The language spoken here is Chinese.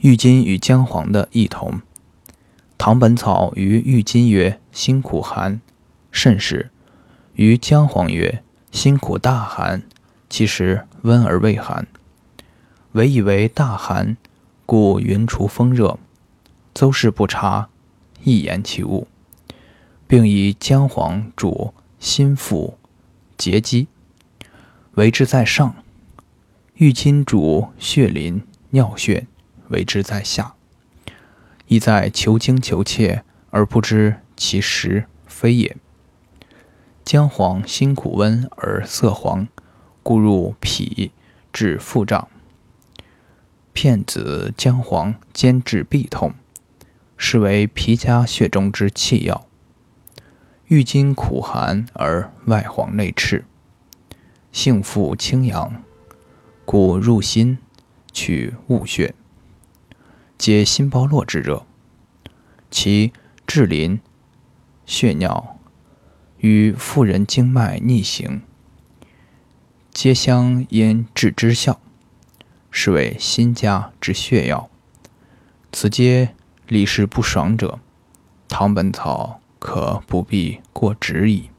郁金与姜黄的异同。唐本草于郁金曰：“辛苦寒，甚是；于姜黄曰：‘辛苦大寒，其实温而未寒。’唯以为大寒，故云除风热。邹氏不察，一言其物，并以姜黄主心腹结肌，为之在上；郁金主血淋尿血，为之在下。”意在求精求切，而不知其实非也。姜黄辛苦温而色黄，故入脾，治腹胀。片子姜黄兼治痹痛，是为皮家血中之气药。郁金苦寒而外黄内赤，性复清阳，故入心，取物血。皆心包络之热，其治淋、血尿与妇人经脉逆行，皆相因治之效，是为心家之血药。此皆理事不爽者，唐本草可不必过直矣。